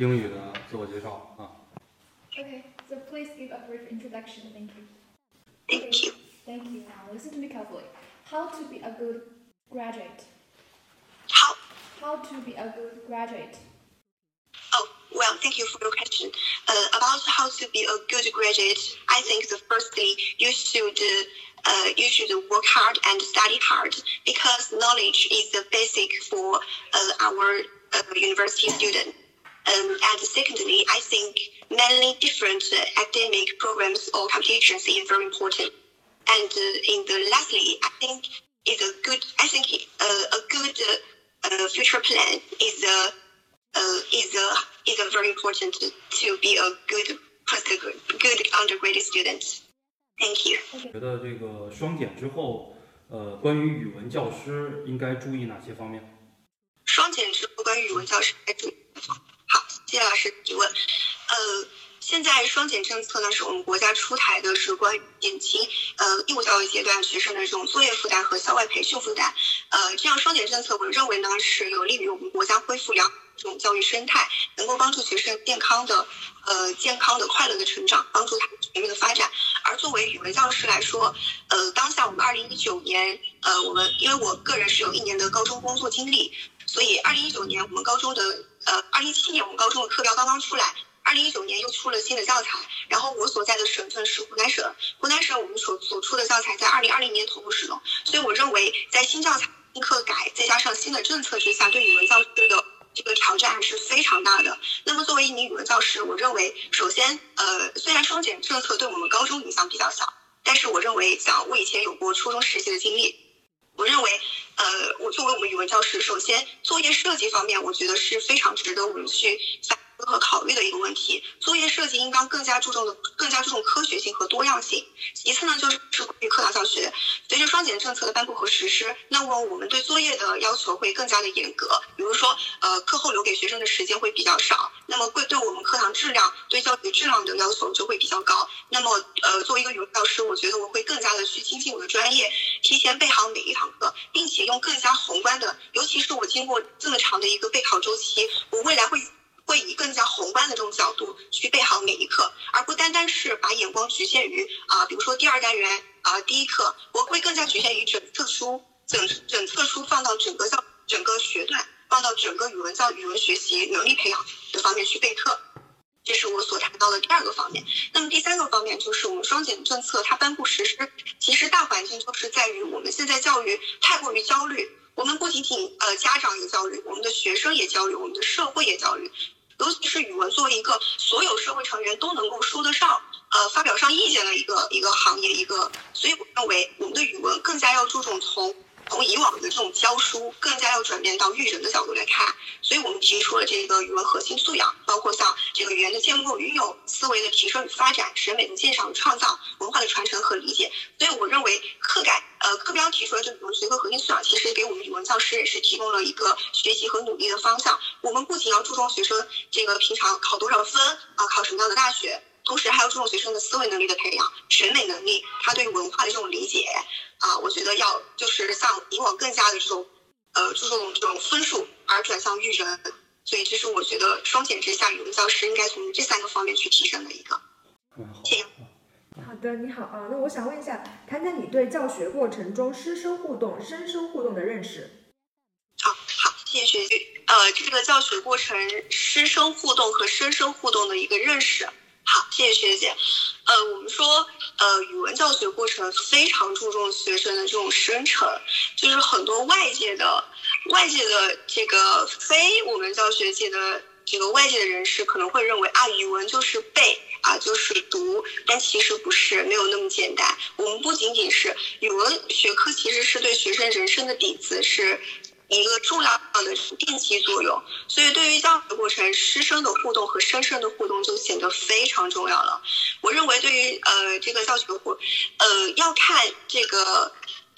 英语的自我介绍啊。Okay, so please give a brief introduction. Thank you. Thank you. Thank you. Now listen to me carefully. How to be a good graduate? How? How to be a good graduate? Oh, well, thank you for your question. Uh, about how to be a good graduate, I think the first thing you should uh, you should work hard and study hard because knowledge is the basic for uh, our uh, university student. Um, and secondly, I think many different uh, academic programs or competitions is very important. And uh, in the lastly, I think is a good. I think uh, a good uh, uh, future plan is a uh, is a is a very important to, to be a good postgrad- good undergraduate student. Thank you. 觉得这个双减之后，呃，关于语文教师应该注意哪些方面？双减之后关于语文教师该注意的地方。好， 谢谢老师提问。呃，现在双减政策呢，是我们国家出台的是关于减轻呃义务教育阶段学生的这种作业负担和校外培训负担。呃，这样双减政策，我认为呢是有利于我们国家恢复良好这种教育生态，能够帮助学生健康的呃健康的快乐的成长，帮助他全面的发展。而作为语文教师来说，呃，当下我们二零一九年，呃，我们因为我个人是有一年的高中工作经历，所以二零一九年我们高中的呃，二零一七年我们高中的课标刚刚出来，二零一九年又出了新的教材。然后我所在的省份是湖南省，湖南省我们所所出的教材在二零二零年投入使用，所以我认为在新教材、新课改再加上新的政策之下，对语文教师的这个挑战还是非常大的。那么作为一名语文教师，我认为首先呃，虽然双减政策对我们高中影响比较小，但是我认为像我以前有过初中实习的经历。我认为，呃，我作为我们语文教师，首先作业设计方面，我觉得是非常值得我们去反和考虑的一个问题。作业设计应当更加注重的，更加注重科学性和多样性。其次呢，就是是关于课堂教学。随着双减政策的颁布和实施，那么我们对作业的要求会更加的严格。比如说，呃，课后留给学生的时间会比较少，那么会对我们课堂质量、对教学质量的要求就会比较高。那么，呃，作为一个语文教师，我觉得我会更加的去精进我的专业，提前备好每一堂课，并且用更加宏观的，尤其是我经过这么长的一个备考周期，我未来会会以更加宏观的这种角度去备好每一课，而不单单是把眼光局限于啊、比如说第二单元啊、第一课，我会更加局限于整册书，整整册书放到整个教整个学段，放到整个语文教语文学习能力培养的方面去备课。这是我所谈到的第二个方面。那么第三个方面就是我们双减政策它颁布实施，其实大环境就是在于我们现在教育太过于焦虑。我们不仅仅呃家长也焦虑，我们的学生也焦虑，我们的社会也焦虑。尤其是语文作为一个所有社会成员都能够说得上、呃发表上意见的一个一个行业，一个，所以我认为我们的语文更加要注重从从以往的这种教书，更加要转变到育人的角度来看。所以我们提出了这个语文核心素养，包括像这个语言的建构运用、思维的提升与发展、审美的鉴赏与创造、文化的传承和理解。所以我认为课改呃课标提出的这语文学科核心素养，其实给我们语文教师也是提供了一个学习和努力的方向。我们不仅要注重学生这个平常考多少分啊、考什么样的大学。同时还要注重学生的思维能力的培养、审美能力，他对文化的这种理解啊，我觉得要就是像以往更加的这种呃注重这种分数，而转向育人。所以这是我觉得双减之下，语文教师应该从这三个方面去提升的一个。谢谢。好的，你好啊，那我想问一下，谈谈你对教学过程中师生互动、生生互动的认识。好好，谢谢学姐。呃，这个教学过程师生互动和生生互动的一个认识。好，谢谢学姐。呃，我们说，呃，语文教学过程非常注重学生的这种生成，就是很多外界的、外界的这个非我们教学界的这个外界的人士可能会认为啊，语文就是背啊，就是读，但其实不是，没有那么简单。我们不仅仅是语文学科，其实是对学生人生的底子，是一个重要的奠基作用。所以，对于教学过程，师生的互动和生生的互动就显得非常重要了。我认为，对于呃这个教学过，呃要看这个。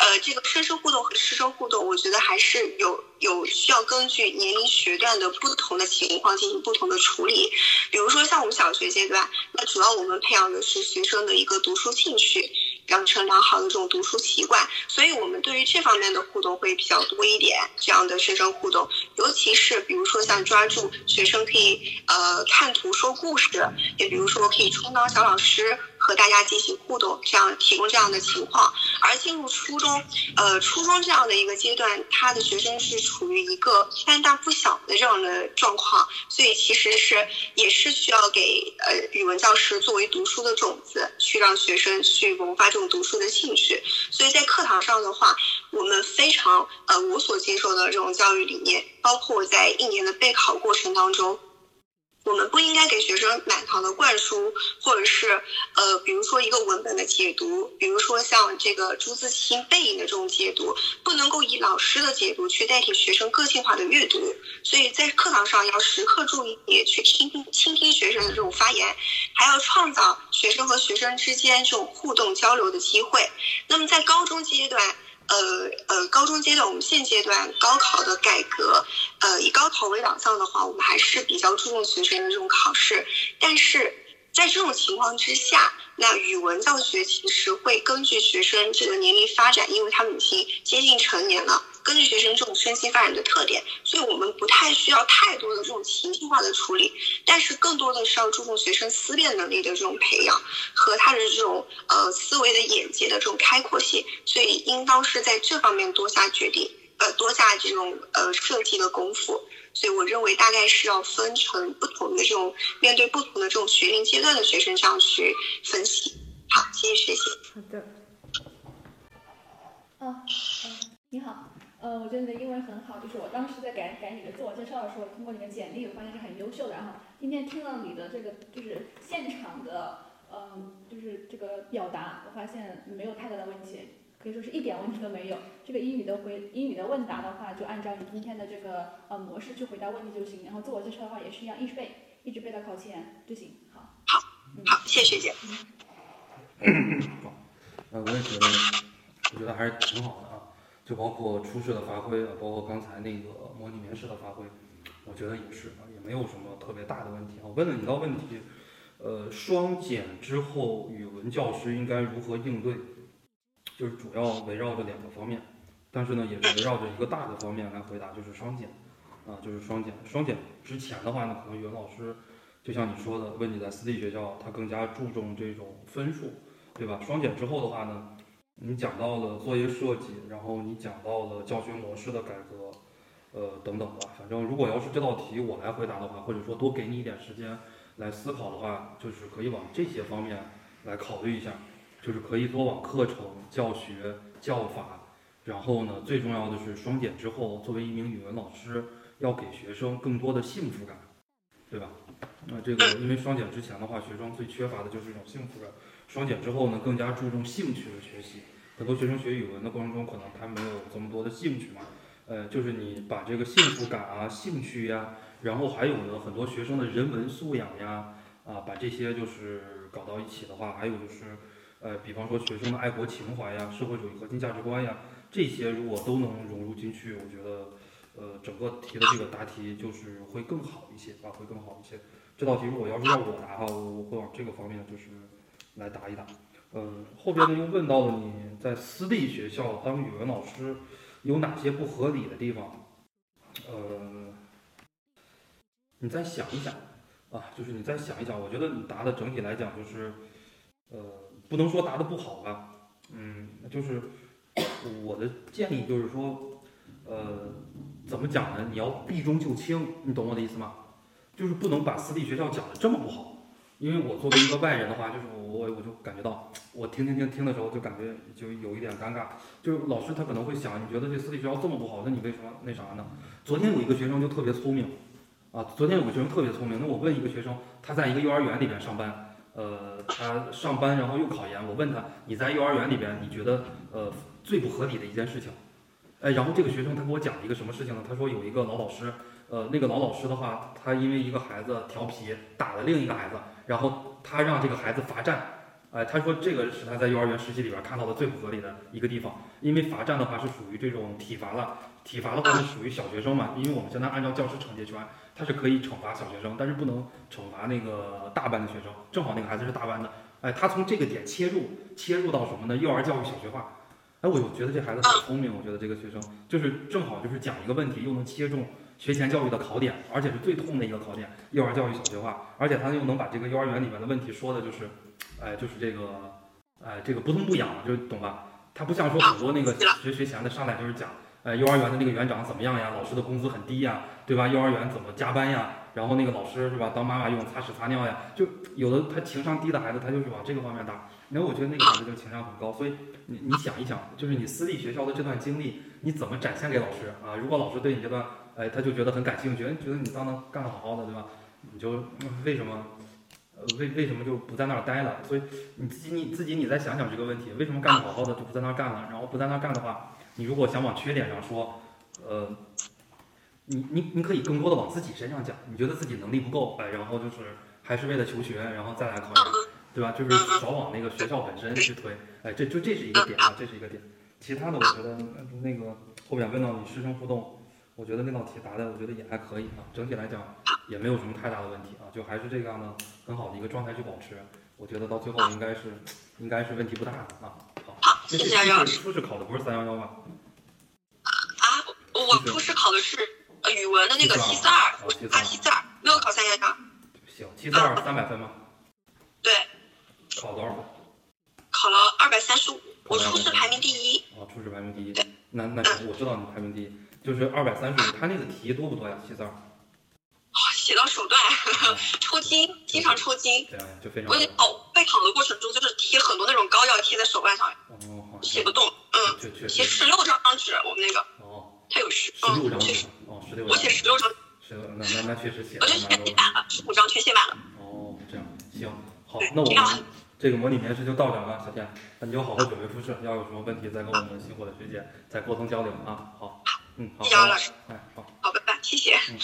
呃，这个师生互动和师生互动，我觉得还是有有需要根据年龄学段的不同的情况进行不同的处理。比如说像我们小学阶段，那主要我们培养的是学生的一个读书兴趣，养成良好的这种读书习惯。所以我们对于这方面的互动会比较多一点，这样的师生互动，尤其是比如说像抓住学生可以呃看图说故事，也比如说可以充当小老师。和大家进行互动，这样提供这样的情况。而进入初中，呃，初中这样的一个阶段，他的学生是处于一个半大不小的这样的状况，所以其实是也是需要给呃语文教师作为读书的种子，去让学生去萌发这种读书的兴趣。所以在课堂上的话，我们非常呃我所接受的这种教育理念，包括在一年的备考过程当中。我们不应该给学生满堂的灌输，或者是呃，比如说一个文本的解读，比如说像这个朱自清《背影》的这种解读，不能够以老师的解读去代替学生个性化的阅读。所以在课堂上要时刻注意去听听倾听学生的这种发言，还要创造学生和学生之间这种互动交流的机会。那么在高中阶段。呃呃，高中阶段，我们现阶段高考的改革，呃，以高考为导向的话，我们还是比较注重学生的这种考试。但是在这种情况之下，那语文教学其实会根据学生这个年龄发展，因为他们已经接近成年了。根据学生这种身心发展的特点，所以我们不太需要太多的这种情境化的处理，但是更多的是要注重学生思辨能力的这种培养和他的这种呃思维的眼界的这种开阔性，所以应当是在这方面多下决定，呃多下这种呃设计的功夫。所以我认为大概是要分成不同的这种面对不同的这种学龄阶段的学生这样去分析。好，谢谢学习。好的。嗯嗯，你好。呃，我觉得你的英文很好，就是我当时在改改你的自我介绍的时候，通过你的简历，我发现是很优秀的。然后今天听了你的这个就是现场的，嗯，就是这个表达，我发现没有太大的问题，可以说是一点问题都没有。这个英语的回英语的问答的话，就按照你今天的这个呃模式去回答问题就行。然后自我介绍的话也是一样，一直背，一直背到考前就行。好。好。好，谢谢学姐。好，呃，我也觉得，我觉得还是挺好的。就包括初试的发挥啊，包括刚才那个模拟面试的发挥，我觉得也是啊，也没有什么特别大的问题。我问了你道问题，呃，双减之后语文教师应该如何应对？就是主要围绕着两个方面，但是呢，也是围绕着一个大的方面来回答，就是双减啊，就是双减。双减之前的话呢，可能语文老师就像你说的，问你在私立学校，他更加注重这种分数，对吧？双减之后的话呢？你讲到了作业设计，然后你讲到了教学模式的改革，呃，等等吧。反正如果要是这道题我来回答的话，或者说多给你一点时间来思考的话，就是可以往这些方面来考虑一下，就是可以多往课程、教学、教法，然后呢，最重要的是双减之后，作为一名语文老师，要给学生更多的幸福感，对吧？那这个因为双减之前的话，学生最缺乏的就是一种幸福感。双减之后呢，更加注重兴趣的学习。很多学生学语文的过程中，可能他没有这么多的兴趣嘛。呃，就是你把这个幸福感啊、兴趣呀，然后还有呢，很多学生的人文素养呀，啊，把这些就是搞到一起的话，还有就是，呃，比方说学生的爱国情怀呀、社会主义核心价值观呀，这些如果都能融入进去，我觉得，呃，整个题的这个答题就是会更好一些啊，会更好一些。这道题如果要是让我答哈，我我会往这个方面就是。来答一答，呃，后边呢又问到了你在私立学校当语文老师有哪些不合理的地方，呃，你再想一想啊，就是你再想一想，我觉得你答的整体来讲就是，呃，不能说答的不好吧，嗯，就是我的建议就是说，呃，怎么讲呢？你要避重就轻，你懂我的意思吗？就是不能把私立学校讲的这么不好。因为我作为一个外人的话，就是我我我就感觉到，我听听听听的时候就感觉就有一点尴尬。就是老师他可能会想，你觉得这私立学校这么不好，那你为什么那啥呢？昨天有一个学生就特别聪明，啊，昨天有个学生特别聪明。那我问一个学生，他在一个幼儿园里边上班，呃，他上班然后又考研，我问他，你在幼儿园里边你觉得呃最不合理的一件事情？哎，然后这个学生他给我讲了一个什么事情呢？他说有一个老老师。呃，那个老老师的话，他因为一个孩子调皮打了另一个孩子，然后他让这个孩子罚站，哎，他说这个是他在幼儿园实习里边看到的最不合理的一个地方，因为罚站的话是属于这种体罚了，体罚的话是属于小学生嘛，因为我们现在按照教师惩戒权，他是可以惩罚小学生，但是不能惩罚那个大班的学生，正好那个孩子是大班的，哎，他从这个点切入，切入到什么呢？幼儿教育小学化。哎，我我觉得这孩子很聪明，我觉得这个学生就是正好就是讲一个问题，又能切中学前教育的考点，而且是最痛的一个考点，幼儿教育小学化，而且他又能把这个幼儿园里面的问题说的就是，哎，就是这个，哎，这个不痛不痒，就懂吧？他不像说很多那个学学前的上来就是讲，呃，幼儿园的那个园长怎么样呀，老师的工资很低呀，对吧？幼儿园怎么加班呀？然后那个老师是吧，当妈妈用擦屎擦尿呀，就有的他情商低的孩子，他就是往这个方面打。然后我觉得那个孩子就情商很高，所以你你想一想，就是你私立学校的这段经历，你怎么展现给老师啊？如果老师对你这段，哎，他就觉得很感兴趣，觉得你当当干得好好的，对吧？你就为什么，为为什么就不在那儿待了？所以你自己你自己你再想想这个问题，为什么干得好好的就不在那儿干了？然后不在那儿干的话，你如果想往缺点上说，呃，你你你可以更多的往自己身上讲，你觉得自己能力不够，哎，然后就是还是为了求学，然后再来考研。对吧？就是少往那个学校本身去推，哎，这就这是一个点啊，这是一个点。其他的我觉得那个后面问到你师生互动，我觉得那道题答的我觉得也还可以啊，整体来讲也没有什么太大的问题啊，就还是这样的很好的一个状态去保持。我觉得到最后应该是应该是问题不大的啊。好，谢谢杨老师。初试考的不是三幺幺吧？啊，我初试考的是呃语文的那个七四二，啊七四二，没有考三幺幺。行，七四二三百分吗？对。考多少分？考了二百三十五，我初试排名第一。啊，初试排名第一。那那我知道你排名第一，就是二百三十五。他那个题多不多呀？七字儿。写到手段，抽筋，经常抽筋。对啊，就非常。我考备考的过程中，就是贴很多那种膏药贴在手腕上。哦，好。写不动，嗯。写十六张纸，我们那个。哦。他有十。十六张。哦，十六张。我写十六张。十六，那那那确实写。我就全写满了，十五张全写满了。哦，这样行，好，那我们。这个模拟面试就到这了，小天，那你就好好准备复试，要有什么问题再跟我们辛苦的学姐再沟通交流啊。好，嗯，好，谢谢老师，哎，好，好，拜拜，谢谢。嗯。